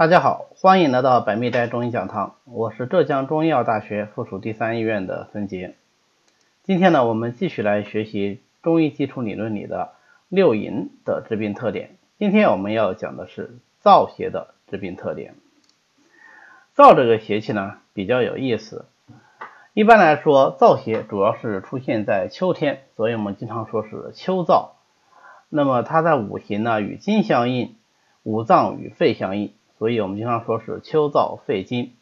大家好，欢迎来到百密斋中医讲堂，我是浙江中医药大学附属第三医院的孙杰。今天呢，我们继续来学习中医基础理论里的六淫的致病特点。今天我们要讲的是燥邪的致病特点。燥这个邪气呢比较有意思，一般来说燥邪主要是出现在秋天，所以我们经常说是秋燥。那么它在五行呢与金相应，五脏与肺相应。所以我们经常说是秋燥肺经。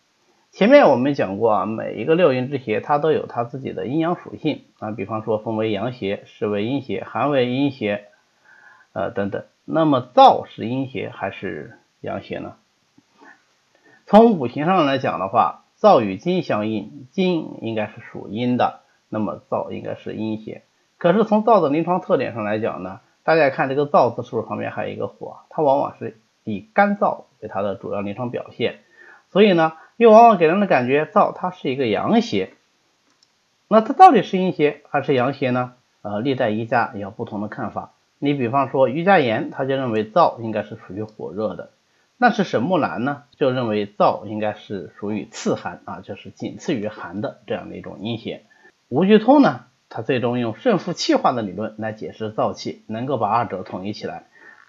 前面我们讲过啊，每一个六淫之邪它都有它自己的阴阳属性啊，比方说风为阳邪，湿为阴邪，寒为阴邪，呃等等。那么燥是阴邪还是阳邪呢？从五行上来讲的话，燥与金相应，金应该是属阴的，那么燥应该是阴邪。可是从燥的临床特点上来讲呢，大家看这个燥字是不是旁边还有一个火？它往往是。以干燥为它的主要临床表现，所以呢，又往往给人的感觉燥它是一个阳邪。那它到底是阴邪还是阳邪呢？呃，历代医家也有不同的看法。你比方说于家言，他就认为燥应该是属于火热的。那是沈木兰呢，就认为燥应该是属于次寒啊，就是仅次于寒的这样的一种阴邪。吴鞠通呢，他最终用肾负气化的理论来解释燥气，能够把二者统一起来。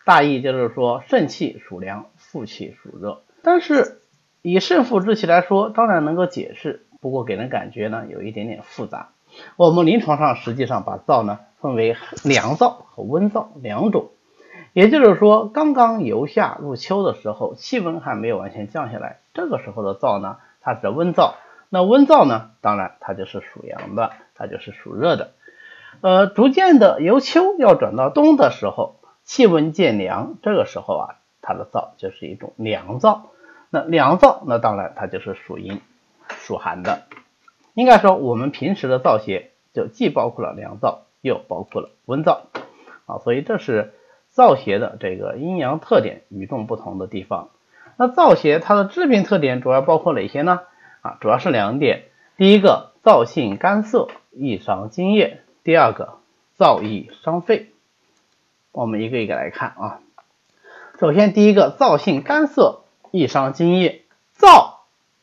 大意就是说，肾气属凉，负气属热。但是以肾负之气来说，当然能够解释，不过给人感觉呢有一点点复杂。我们临床上实际上把燥呢分为凉燥和温燥两种，也就是说，刚刚由夏入秋的时候，气温还没有完全降下来，这个时候的燥呢，它是温燥。那温燥呢，当然它就是属阳的，它就是属热的。呃，逐渐的由秋要转到冬的时候。气温渐凉，这个时候啊，它的燥就是一种凉燥。那凉燥，那当然它就是属阴、属寒的。应该说，我们平时的燥邪就既包括了凉燥，又包括了温燥啊。所以这是燥邪的这个阴阳特点与众不同的地方。那燥邪它的致病特点主要包括哪些呢？啊，主要是两点。第一个，燥性干涩，易伤津液；第二个，燥易伤肺。我们一个一个来看啊。首先，第一个燥性干涩，易伤津液。燥，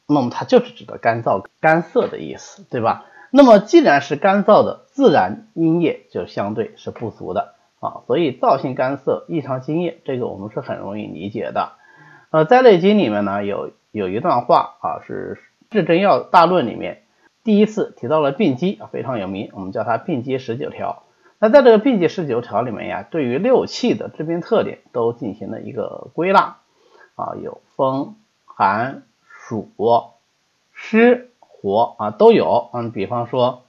那么它就是指的干燥、干涩的意思，对吧？那么既然是干燥的，自然阴液就相对是不足的啊。所以燥性干涩，易伤津液，这个我们是很容易理解的。呃，在《内经》里面呢，有有一段话啊，是《至真药大论》里面第一次提到了病机，非常有名，我们叫它病机十九条。那在这个病机十九条里面呀，对于六气的致病特点都进行了一个归纳啊，有风、寒、暑、湿、火啊都有。嗯，比方说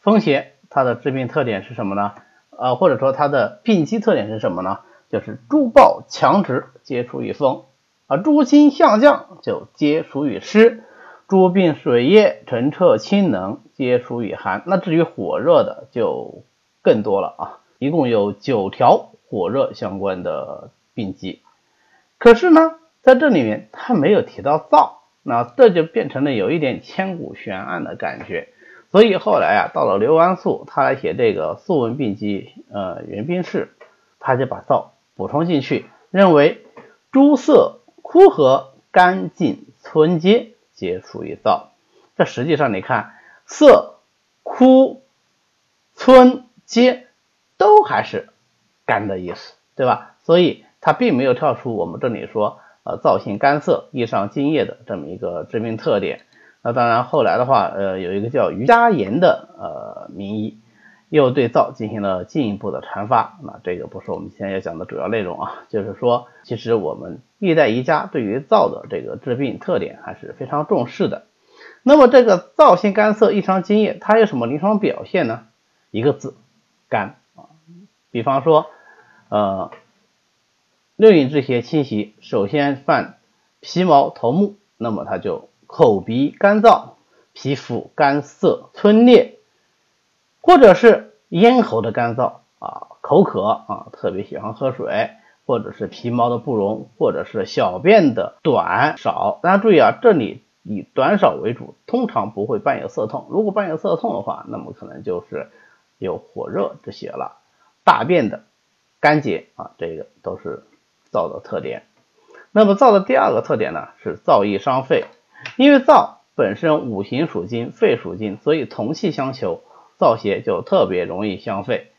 风邪，它的致病特点是什么呢？呃，或者说它的病机特点是什么呢？就是诸暴强直，皆属于风啊；诸心向降，就皆属于湿。诸病水液澄澈清冷，皆属于寒。那至于火热的就更多了啊，一共有九条火热相关的病机。可是呢，在这里面他没有提到燥，那这就变成了有一点千古悬案的感觉。所以后来啊，到了刘安素，他来写这个《素问病机》呃原病式，他就把燥补充进去，认为诸色枯涸干净村阶。皆属于燥，这实际上你看，色、枯、村、皆都还是干的意思，对吧？所以它并没有跳出我们这里说，呃，燥性干涩、易上津液的这么一个致命特点。那当然，后来的话，呃，有一个叫于嘉言的呃名医，又对燥进行了进一步的阐发。那这个不是我们今天要讲的主要内容啊，就是说，其实我们。历代医家对于燥的这个治病特点还是非常重视的。那么这个燥性干涩、异常津液，它有什么临床表现呢？一个字，干啊。比方说，呃，六淫之邪侵袭，首先犯皮毛、头目，那么它就口鼻干燥，皮肤干涩、皴裂，或者是咽喉的干燥啊，口渴啊，特别喜欢喝水。或者是皮毛的不容，或者是小便的短少。大家注意啊，这里以短少为主，通常不会伴有涩痛。如果伴有涩痛的话，那么可能就是有火热之邪了。大便的干结啊，这个都是燥的特点。那么燥的第二个特点呢是燥易伤肺，因为燥本身五行属金，肺属金，所以同气相求，燥邪就特别容易伤肺。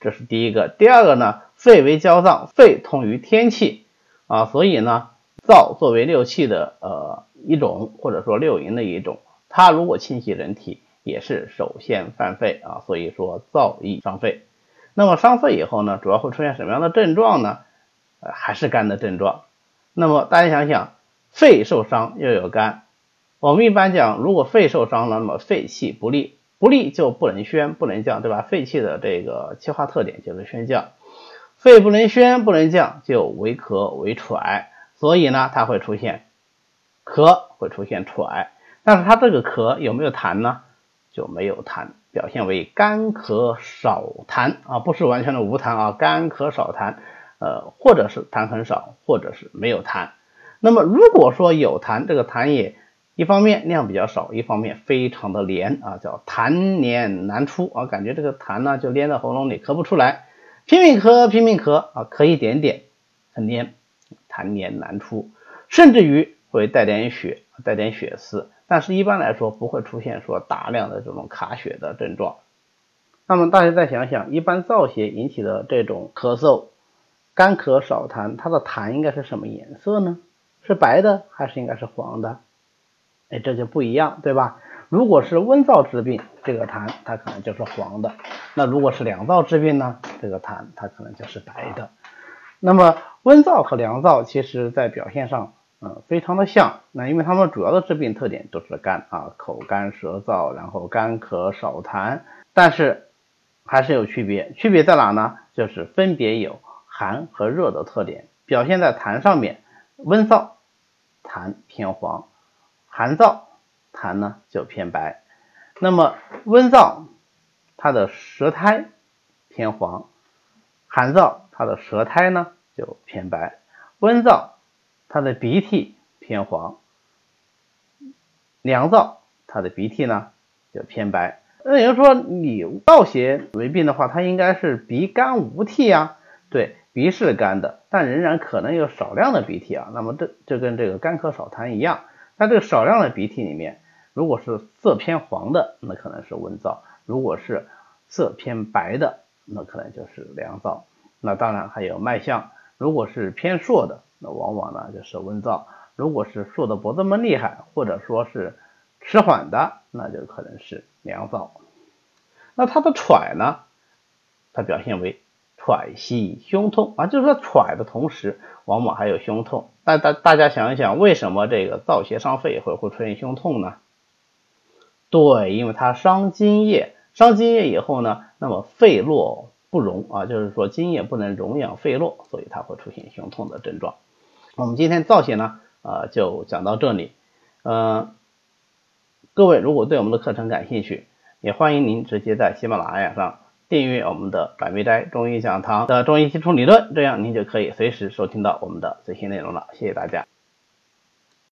这是第一个。第二个呢，肺为焦脏，肺通于天气啊，所以呢，燥作为六气的呃一种，或者说六淫的一种，它如果侵袭人体，也是首先犯肺啊，所以说燥易伤肺。那么伤肺以后呢，主要会出现什么样的症状呢？呃，还是肝的症状。那么大家想想，肺受伤又有肝，我们一般讲，如果肺受伤了，那么肺气不利，不利就不能宣，不能降，对吧？肺气的这个气化特点就是宣降，肺不能宣，不能降，就为咳为喘，所以呢，它会出现咳，会出现喘，但是它这个咳有没有痰呢？就没有痰，表现为干咳少痰啊，不是完全的无痰啊，干咳少痰。呃，或者是痰很少，或者是没有痰。那么如果说有痰，这个痰也一方面量比较少，一方面非常的黏啊，叫痰黏难出啊，感觉这个痰呢就粘在喉咙里，咳不出来，拼命咳，拼命咳啊，咳一点点很黏，痰黏难出，甚至于会带点血，带点血丝，但是一般来说不会出现说大量的这种卡血的症状。那么大家再想想，一般燥邪引起的这种咳嗽。干咳少痰，它的痰应该是什么颜色呢？是白的还是应该是黄的？哎，这就不一样，对吧？如果是温燥之病，这个痰它可能就是黄的；那如果是凉燥之病呢，这个痰它可能就是白的。那么温燥和凉燥其实在表现上，嗯，非常的像。那因为它们主要的致病特点都是干啊，口干舌燥，然后干咳少痰，但是还是有区别。区别在哪呢？就是分别有。寒和热的特点表现在痰上面，温燥痰偏黄，寒燥痰呢就偏白。那么温燥它的舌苔偏黄，寒燥它的舌苔呢就偏白。温燥它的鼻涕偏黄，凉燥它的鼻涕呢就偏白。那也就是说，你燥邪为病的话，它应该是鼻干无涕呀，对。鼻是干的，但仍然可能有少量的鼻涕啊。那么这就跟这个干咳少痰一样。那这个少量的鼻涕里面，如果是色偏黄的，那可能是温燥；如果是色偏白的，那可能就是凉燥。那当然还有脉象，如果是偏硕的，那往往呢就是温燥；如果是硕的不这么厉害，或者说是迟缓的，那就可能是凉燥。那它的喘呢，它表现为。喘息、胸痛啊，就是说喘的同时，往往还有胸痛。大大大家想一想，为什么这个燥邪伤肺会会出现胸痛呢？对，因为它伤津液，伤津液以后呢，那么肺络不容啊，就是说津液不能容养肺络，所以它会出现胸痛的症状。我们今天燥邪呢，啊，就讲到这里。嗯，各位如果对我们的课程感兴趣，也欢迎您直接在喜马拉雅上。订阅我们的百味斋中医讲堂的中医基础理论，这样您就可以随时收听到我们的最新内容了。谢谢大家。